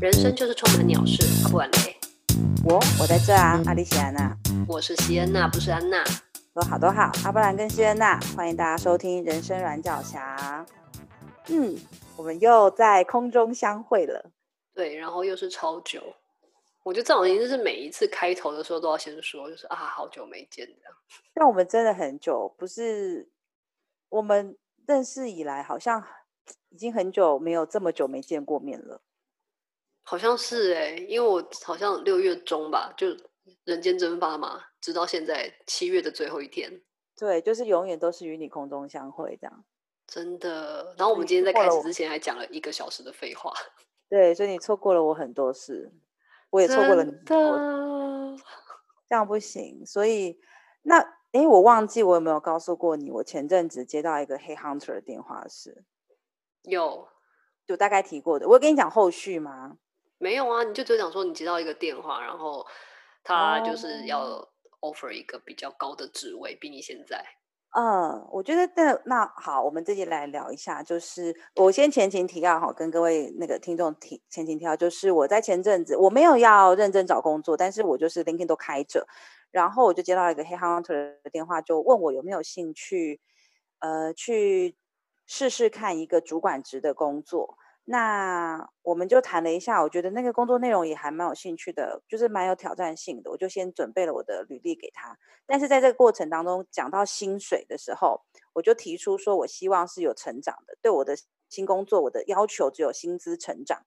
人生就是充满鸟事，不然嘞。我我在这啊，阿里西安娜。我是西安娜，不是安娜。都好都好，阿布兰跟西安娜，欢迎大家收听《人生软脚侠》。嗯，我们又在空中相会了。对，然后又是超久。我觉得这种已经是每一次开头的时候都要先说，就是啊，好久没见这样。但我们真的很久，不是我们认识以来，好像已经很久没有这么久没见过面了。好像是哎、欸，因为我好像六月中吧，就人间蒸发嘛，直到现在七月的最后一天。对，就是永远都是与你空中相会这样。真的。然后我们今天在开始之前还讲了一个小时的废话。对，所以你错过了我很多事。我也错过了你，真的，这样不行。所以那哎，我忘记我有没有告诉过你，我前阵子接到一个 Head Hunter 的电话是，有，就大概提过的。我有跟你讲后续吗？没有啊，你就只讲说你接到一个电话，然后他就是要 offer 一个比较高的职位，比你现在。嗯，我觉得那那好，我们自己来聊一下，就是我先前情提要哈，跟各位那个听众提前情提要，就是我在前阵子我没有要认真找工作，但是我就是 LinkedIn 都开着，然后我就接到一个 Headhunter 的电话，就问我有没有兴趣，呃，去试试看一个主管职的工作。那我们就谈了一下，我觉得那个工作内容也还蛮有兴趣的，就是蛮有挑战性的。我就先准备了我的履历给他，但是在这个过程当中讲到薪水的时候，我就提出说我希望是有成长的，对我的新工作我的要求只有薪资成长，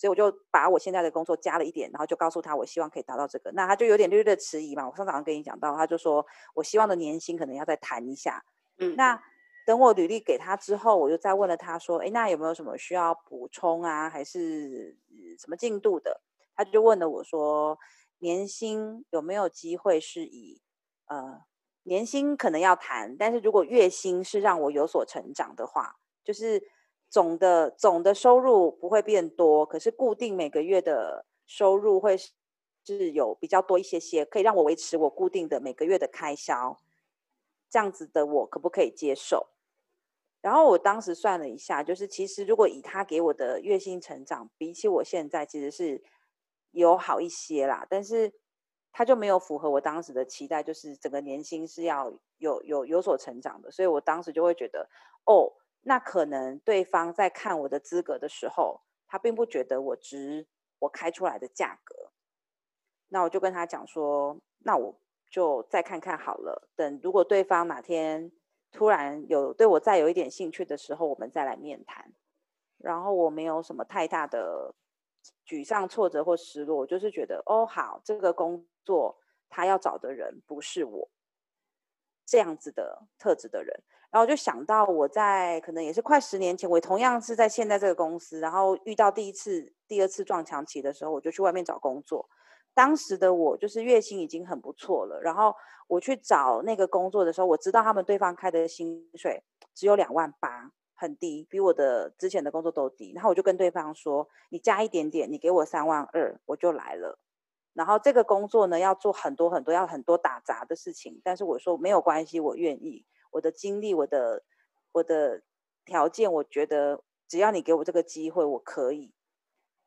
所以我就把我现在的工作加了一点，然后就告诉他我希望可以达到这个，那他就有点略略的迟疑嘛。我上早上跟你讲到，他就说我希望的年薪可能要再谈一下，嗯，那。等我履历给他之后，我就再问了他说：“哎，那有没有什么需要补充啊，还是什么进度的？”他就问了我说：“年薪有没有机会是以呃年薪可能要谈，但是如果月薪是让我有所成长的话，就是总的总的收入不会变多，可是固定每个月的收入会是有比较多一些些，可以让我维持我固定的每个月的开销，这样子的我可不可以接受？”然后我当时算了一下，就是其实如果以他给我的月薪成长，比起我现在其实是有好一些啦，但是他就没有符合我当时的期待，就是整个年薪是要有有有所成长的，所以我当时就会觉得，哦，那可能对方在看我的资格的时候，他并不觉得我值我开出来的价格，那我就跟他讲说，那我就再看看好了，等如果对方哪天。突然有对我再有一点兴趣的时候，我们再来面谈。然后我没有什么太大的沮丧、挫折或失落，我就是觉得哦，好，这个工作他要找的人不是我这样子的特质的人。然后就想到我在可能也是快十年前，我同样是在现在这个公司，然后遇到第一次、第二次撞墙期的时候，我就去外面找工作。当时的我就是月薪已经很不错了，然后我去找那个工作的时候，我知道他们对方开的薪水只有两万八，很低，比我的之前的工作都低。然后我就跟对方说：“你加一点点，你给我三万二，我就来了。”然后这个工作呢，要做很多很多，要很多打杂的事情。但是我说没有关系，我愿意，我的经历，我的我的条件，我觉得只要你给我这个机会，我可以。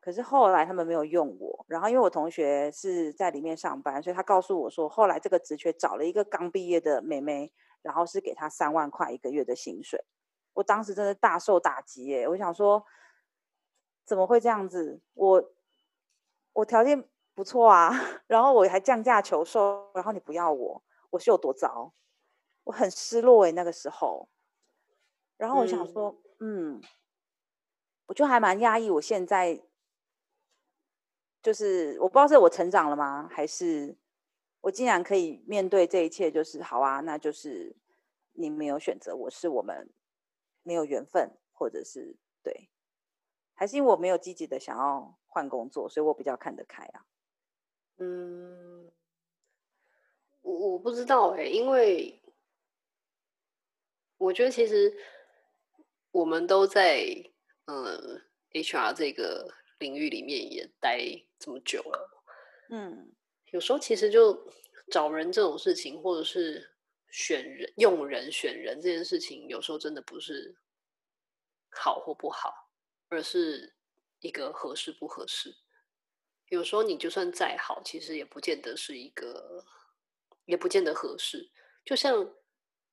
可是后来他们没有用我，然后因为我同学是在里面上班，所以他告诉我说，后来这个职缺找了一个刚毕业的妹妹，然后是给她三万块一个月的薪水。我当时真的大受打击耶！我想说，怎么会这样子？我我条件不错啊，然后我还降价求售，然后你不要我，我是有多糟？我很失落诶，那个时候。然后我想说，嗯，嗯，我就还蛮压抑，我现在。就是我不知道是我成长了吗，还是我竟然可以面对这一切？就是好啊，那就是你没有选择我，是我们没有缘分，或者是对，还是因为我没有积极的想要换工作，所以我比较看得开啊。嗯，我我不知道哎、欸，因为我觉得其实我们都在嗯 HR 这个。领域里面也待这么久了，嗯，有时候其实就找人这种事情，或者是选人、用人、选人这件事情，有时候真的不是好或不好，而是一个合适不合适。有时候你就算再好，其实也不见得是一个，也不见得合适。就像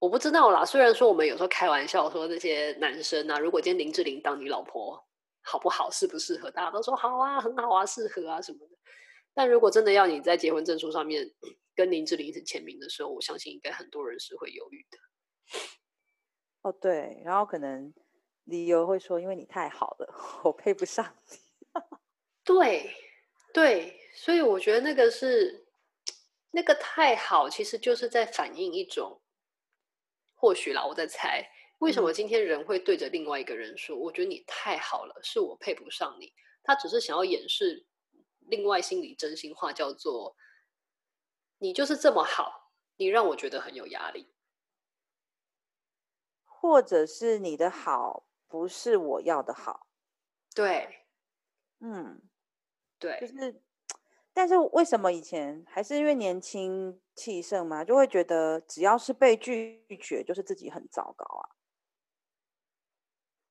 我不知道啦，虽然说我们有时候开玩笑说那些男生啊，如果今天林志玲当你老婆，好不好，适不适合，大家都说好啊，很好啊，适合啊什么的。但如果真的要你在结婚证书上面 跟林志玲一起签名的时候，我相信应该很多人是会犹豫的。哦，对，然后可能理由会说，因为你太好了，我配不上你。对。对，所以我觉得那个是 那个太好，其实就是在反映一种，或许啦，我在猜，为什么今天人会对着另外一个人说：“嗯、我觉得你太好了，是我配不上你。”他只是想要掩饰另外心里真心话，叫做“你就是这么好，你让我觉得很有压力”，或者是你的好不是我要的好。对，嗯。对，就是，但是为什么以前还是因为年轻气盛嘛，就会觉得只要是被拒绝，就是自己很糟糕啊，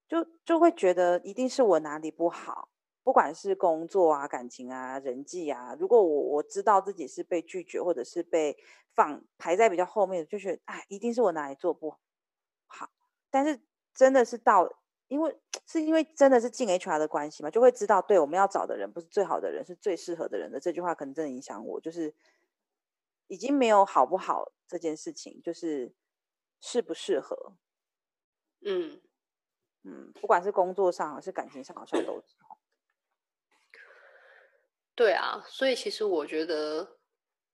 就就会觉得一定是我哪里不好，不管是工作啊、感情啊、人际啊，如果我我知道自己是被拒绝，或者是被放排在比较后面的，就觉得哎，一定是我哪里做不好，但是真的是到。因为 是因为真的是进 HR 的关系嘛，就会知道，对，我们要找的人不是最好的人，是最适合的人的这句话，可能真的影响我，就是已经没有好不好这件事情，就是适不适合，嗯嗯，不管是工作上还是感情上，好像都是。对啊，所以其实我觉得，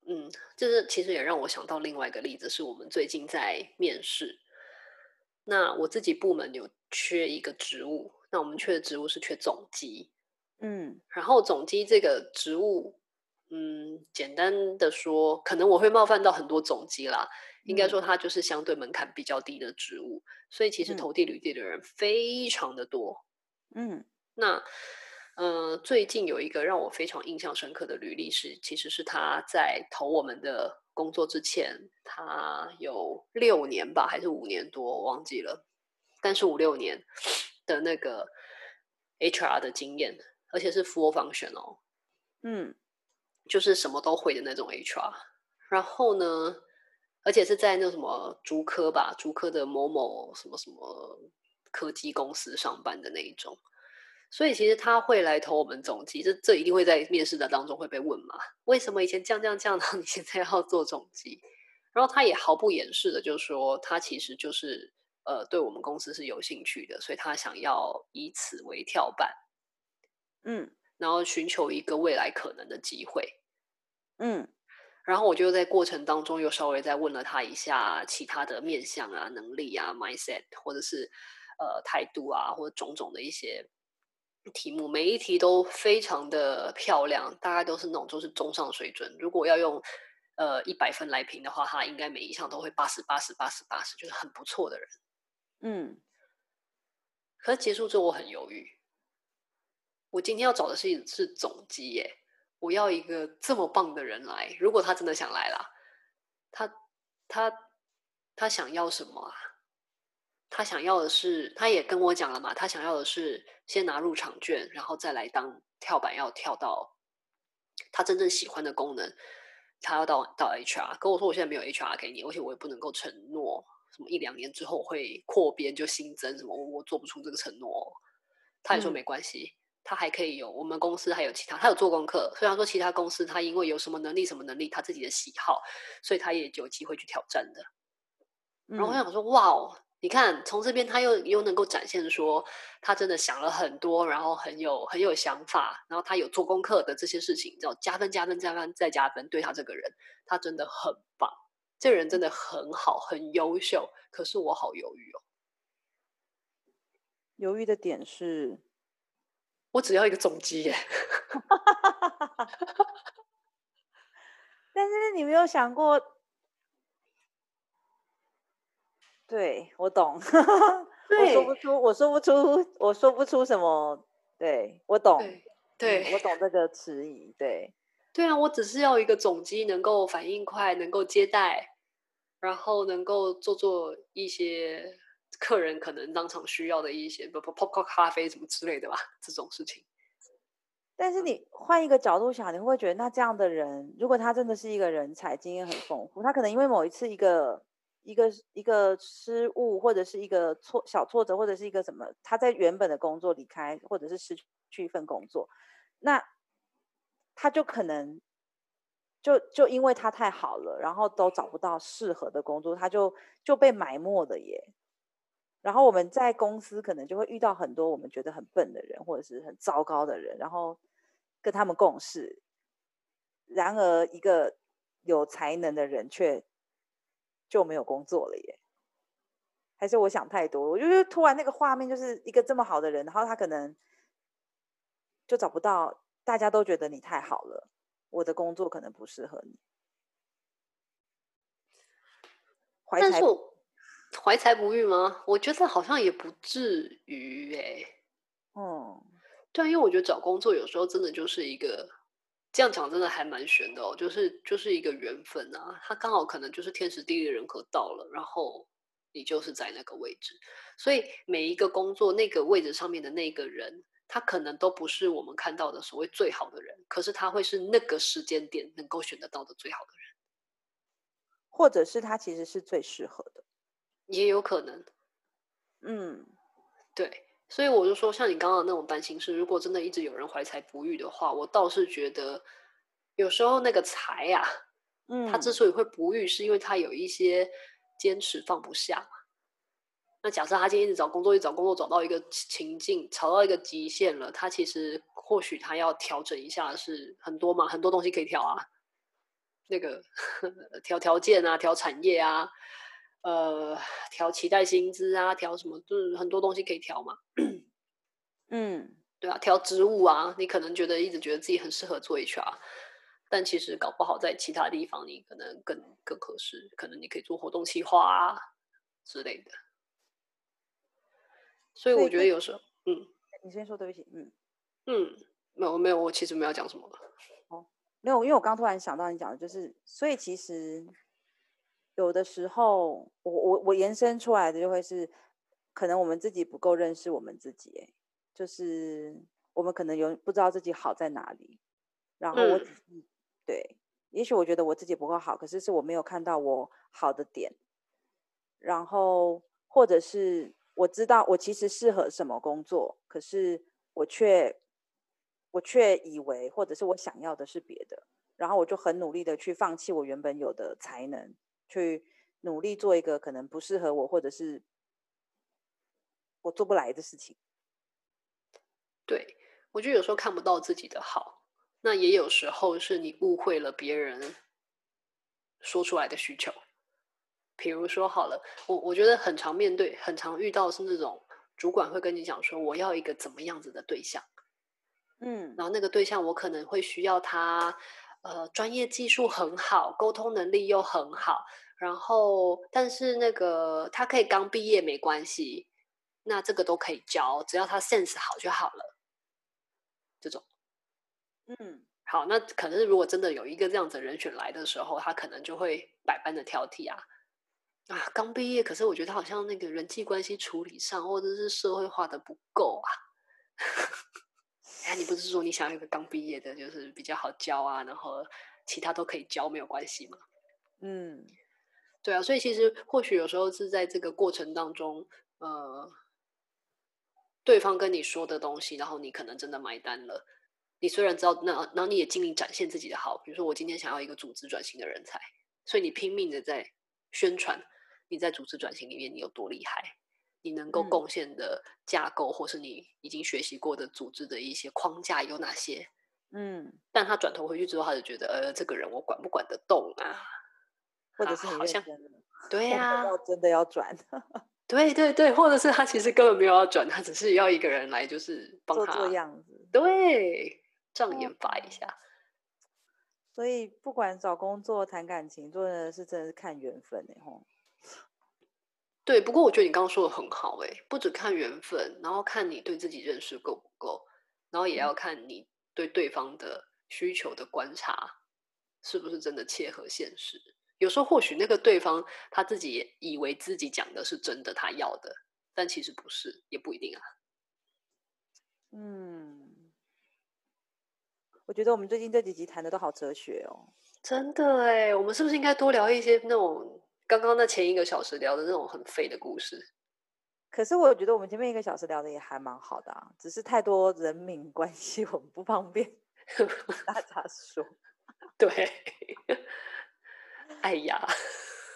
嗯，就是其实也让我想到另外一个例子，是我们最近在面试。那我自己部门有缺一个职务，那我们缺的职务是缺总机，嗯，然后总机这个职务，嗯，简单的说，可能我会冒犯到很多总机啦，嗯、应该说它就是相对门槛比较低的职务，所以其实投递履历的人非常的多，嗯，那。嗯、呃，最近有一个让我非常印象深刻的履历是，其实是他在投我们的工作之前，他有六年吧，还是五年多，我忘记了，但是五六年的那个 HR 的经验，而且是 full function 哦，嗯，就是什么都会的那种 HR。然后呢，而且是在那什么竹科吧，竹科的某某什么什么科技公司上班的那一种。所以其实他会来投我们总机，这这一定会在面试的当中会被问嘛？为什么以前这样这样这样，然后你现在要做总机？然后他也毫不掩饰的就说，他其实就是呃对我们公司是有兴趣的，所以他想要以此为跳板，嗯，然后寻求一个未来可能的机会，嗯，然后我就在过程当中又稍微再问了他一下其他的面相啊、能力啊、mindset，或者是呃态度啊，或者种种的一些。题目每一题都非常的漂亮，大概都是那种就是中上水准。如果要用呃一百分来评的话，他应该每一项都会八十八十八十八十，就是很不错的人。嗯，可是结束之后我很犹豫，我今天要找的是是总机耶，我要一个这么棒的人来。如果他真的想来啦，他他他想要什么啊？他想要的是，他也跟我讲了嘛，他想要的是先拿入场券，然后再来当跳板，要跳到他真正喜欢的功能。他要到到 HR，跟我说我现在没有 HR 给你，而且我也不能够承诺什么一两年之后会扩编就新增什么，我我做不出这个承诺。他也说没关系，嗯、他还可以有我们公司还有其他，他有做功课。虽然说其他公司他因为有什么能力什么能力，他自己的喜好，所以他也有机会去挑战的。然后我想说，嗯、哇哦。你看，从这边他又又能够展现说，他真的想了很多，然后很有很有想法，然后他有做功课的这些事情，叫加分加分加分再加分，对他这个人，他真的很棒，这个人真的很好，很优秀。可是我好犹豫哦，犹豫的点是，我只要一个总机耶，但是你没有想过。对，我懂，对 我说不出，我说不出，我说不出什么。对，我懂，对，对、嗯，我懂这个迟疑。对，对啊，我只是要一个总机能够反应快，能够接待，然后能够做做一些客人可能当场需要的一些，不不泡泡咖啡什么之类的吧，这种事情。但是你换一个角度想，你会不会觉得那这样的人，如果他真的是一个人才，经验很丰富，他可能因为某一次一个一个一个失误，或者是一个挫小挫折，或者是一个什么，他在原本的工作离开，或者是失去一份工作，那他就可能就就因为他太好了，然后都找不到适合的工作，他就就被埋没了耶。然后我们在公司可能就会遇到很多我们觉得很笨的人，或者是很糟糕的人，然后跟他们共事。然而，一个有才能的人却就没有工作了耶？还是我想太多？我就是突然那个画面就是一个这么好的人，然后他可能就找不到，大家都觉得你太好了，我的工作可能不适合你。怀才。怀才不遇吗？我觉得好像也不至于哎、欸。哦、嗯，对，因为我觉得找工作有时候真的就是一个这样讲，真的还蛮玄的哦。就是就是一个缘分啊，他刚好可能就是天时地利人和到了，然后你就是在那个位置。所以每一个工作那个位置上面的那个人，他可能都不是我们看到的所谓最好的人，可是他会是那个时间点能够选得到的最好的人，或者是他其实是最适合的。也有可能，嗯，对，所以我就说，像你刚刚那种担心是，如果真的一直有人怀才不遇的话，我倒是觉得有时候那个才呀、啊，嗯，他之所以会不遇，是因为他有一些坚持放不下。那假设他今天一直找工作，一直找工作找到一个情境，找到一个极限了，他其实或许他要调整一下，是很多嘛，很多东西可以调啊，那个 调条件啊，调产业啊。呃，调期待薪资啊，调什么，就是很多东西可以调嘛。嗯，对啊，调职务啊，你可能觉得一直觉得自己很适合做 HR，但其实搞不好在其他地方你可能更更合适，可能你可以做活动企划啊之类的。所以我觉得有时候，嗯，你先说，对不起，嗯嗯，没有没有，我其实没有讲什么。哦，没有，因为我刚突然想到你讲的就是，所以其实。有的时候，我我我延伸出来的就会是，可能我们自己不够认识我们自己，哎，就是我们可能有不知道自己好在哪里，然后我，嗯、对，也许我觉得我自己不够好，可是是我没有看到我好的点，然后或者是我知道我其实适合什么工作，可是我却我却以为或者是我想要的是别的，然后我就很努力的去放弃我原本有的才能。去努力做一个可能不适合我，或者是我做不来的事情。对，我觉得有时候看不到自己的好，那也有时候是你误会了别人说出来的需求。比如说，好了，我我觉得很常面对、很常遇到是那种主管会跟你讲说，我要一个怎么样子的对象，嗯，然后那个对象我可能会需要他。呃，专业技术很好，沟通能力又很好，然后但是那个他可以刚毕业没关系，那这个都可以教，只要他 sense 好就好了。这种，嗯，好，那可能是如果真的有一个这样子的人选来的时候，他可能就会百般的挑剔啊啊，刚毕业，可是我觉得好像那个人际关系处理上或者是社会化的不够啊。哎，你不是说你想要一个刚毕业的，就是比较好教啊，然后其他都可以教，没有关系吗？嗯，对啊，所以其实或许有时候是在这个过程当中，呃，对方跟你说的东西，然后你可能真的买单了。你虽然知道，那然后你也尽力展现自己的好，比如说我今天想要一个组织转型的人才，所以你拼命的在宣传你在组织转型里面你有多厉害。你能够贡献的架构，嗯、或是你已经学习过的组织的一些框架有哪些？嗯，但他转头回去之后，他就觉得，呃，这个人我管不管得动啊？或者是好像对 呀，要真的要转，对对对，或者是他其实根本没有要转，他只是要一个人来，就是帮他做做样子，对，障眼法一下。所以不管找工作、谈感情，做的是真的是看缘分的吼。对，不过我觉得你刚刚说的很好，哎，不只看缘分，然后看你对自己认识够不够，然后也要看你对对方的需求的观察是不是真的切合现实。有时候或许那个对方他自己也以为自己讲的是真的，他要的，但其实不是，也不一定啊。嗯，我觉得我们最近这几集谈的都好哲学哦，真的哎，我们是不是应该多聊一些那种刚刚那前一个小时聊的那种很废的故事？可是我觉得我们前面一个小时聊的也还蛮好的啊，只是太多人民关系，我们不方便大家说。对，哎呀，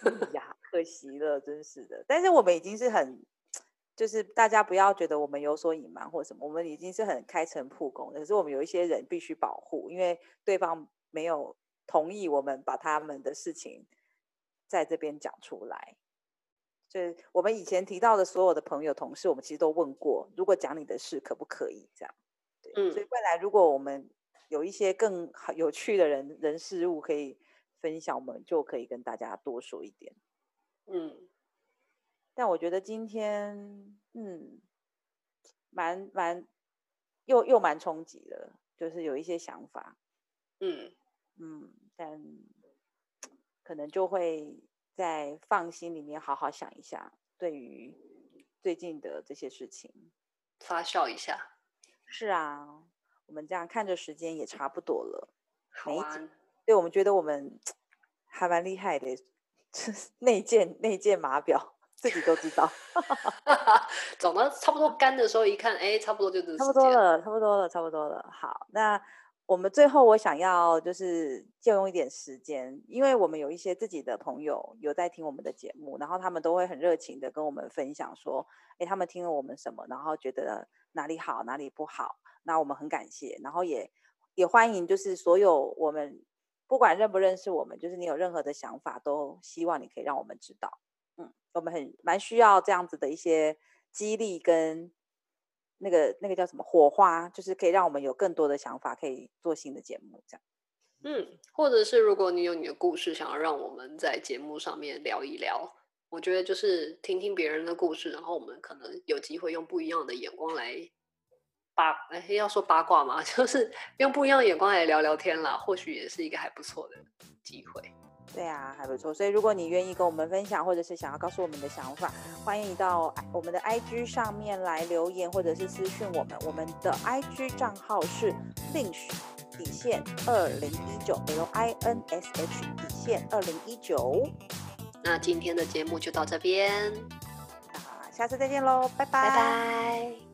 哎呀，可惜了，真是的。但是我们已经是很，就是大家不要觉得我们有所隐瞒或什么，我们已经是很开诚布公的。可是我们有一些人必须保护，因为对方没有同意我们把他们的事情在这边讲出来。就是我们以前提到的所有的朋友、同事，我们其实都问过，如果讲你的事可不可以这样？对，嗯，所以未来如果我们有一些更好有趣的人人事物可以分享，我们就可以跟大家多说一点。嗯，但我觉得今天，嗯，蛮蛮又又蛮冲击的，就是有一些想法。嗯嗯，但可能就会在放心里面好好想一下，对于最近的这些事情发酵一下。是啊。我们这样看着时间也差不多了，好啊。对，我们觉得我们还蛮厉害的，内建内建码表，自己都知道。走到差不多干的时候，一看，哎，差不多就是差不多了，差不多了，差不多了。好，那我们最后我想要就是借用一点时间，因为我们有一些自己的朋友有在听我们的节目，然后他们都会很热情的跟我们分享说，哎，他们听了我们什么，然后觉得哪里好，哪里不好。那我们很感谢，然后也也欢迎，就是所有我们不管认不认识我们，就是你有任何的想法，都希望你可以让我们知道。嗯，我们很蛮需要这样子的一些激励跟那个那个叫什么火花，就是可以让我们有更多的想法，可以做新的节目这样。嗯，或者是如果你有你的故事想要让我们在节目上面聊一聊，我觉得就是听听别人的故事，然后我们可能有机会用不一样的眼光来。八哎，要说八卦嘛，就是用不一样的眼光来聊聊天啦，或许也是一个还不错的机会。对啊，还不错。所以如果你愿意跟我们分享，或者是想要告诉我们的想法，欢迎你到我们的 IG 上面来留言，或者是私讯我们。我们的 IG 账号是 linsh 底线二零一九 L I N S H 底线二零一九。那今天的节目就到这边，那下次再见喽，拜拜。拜拜。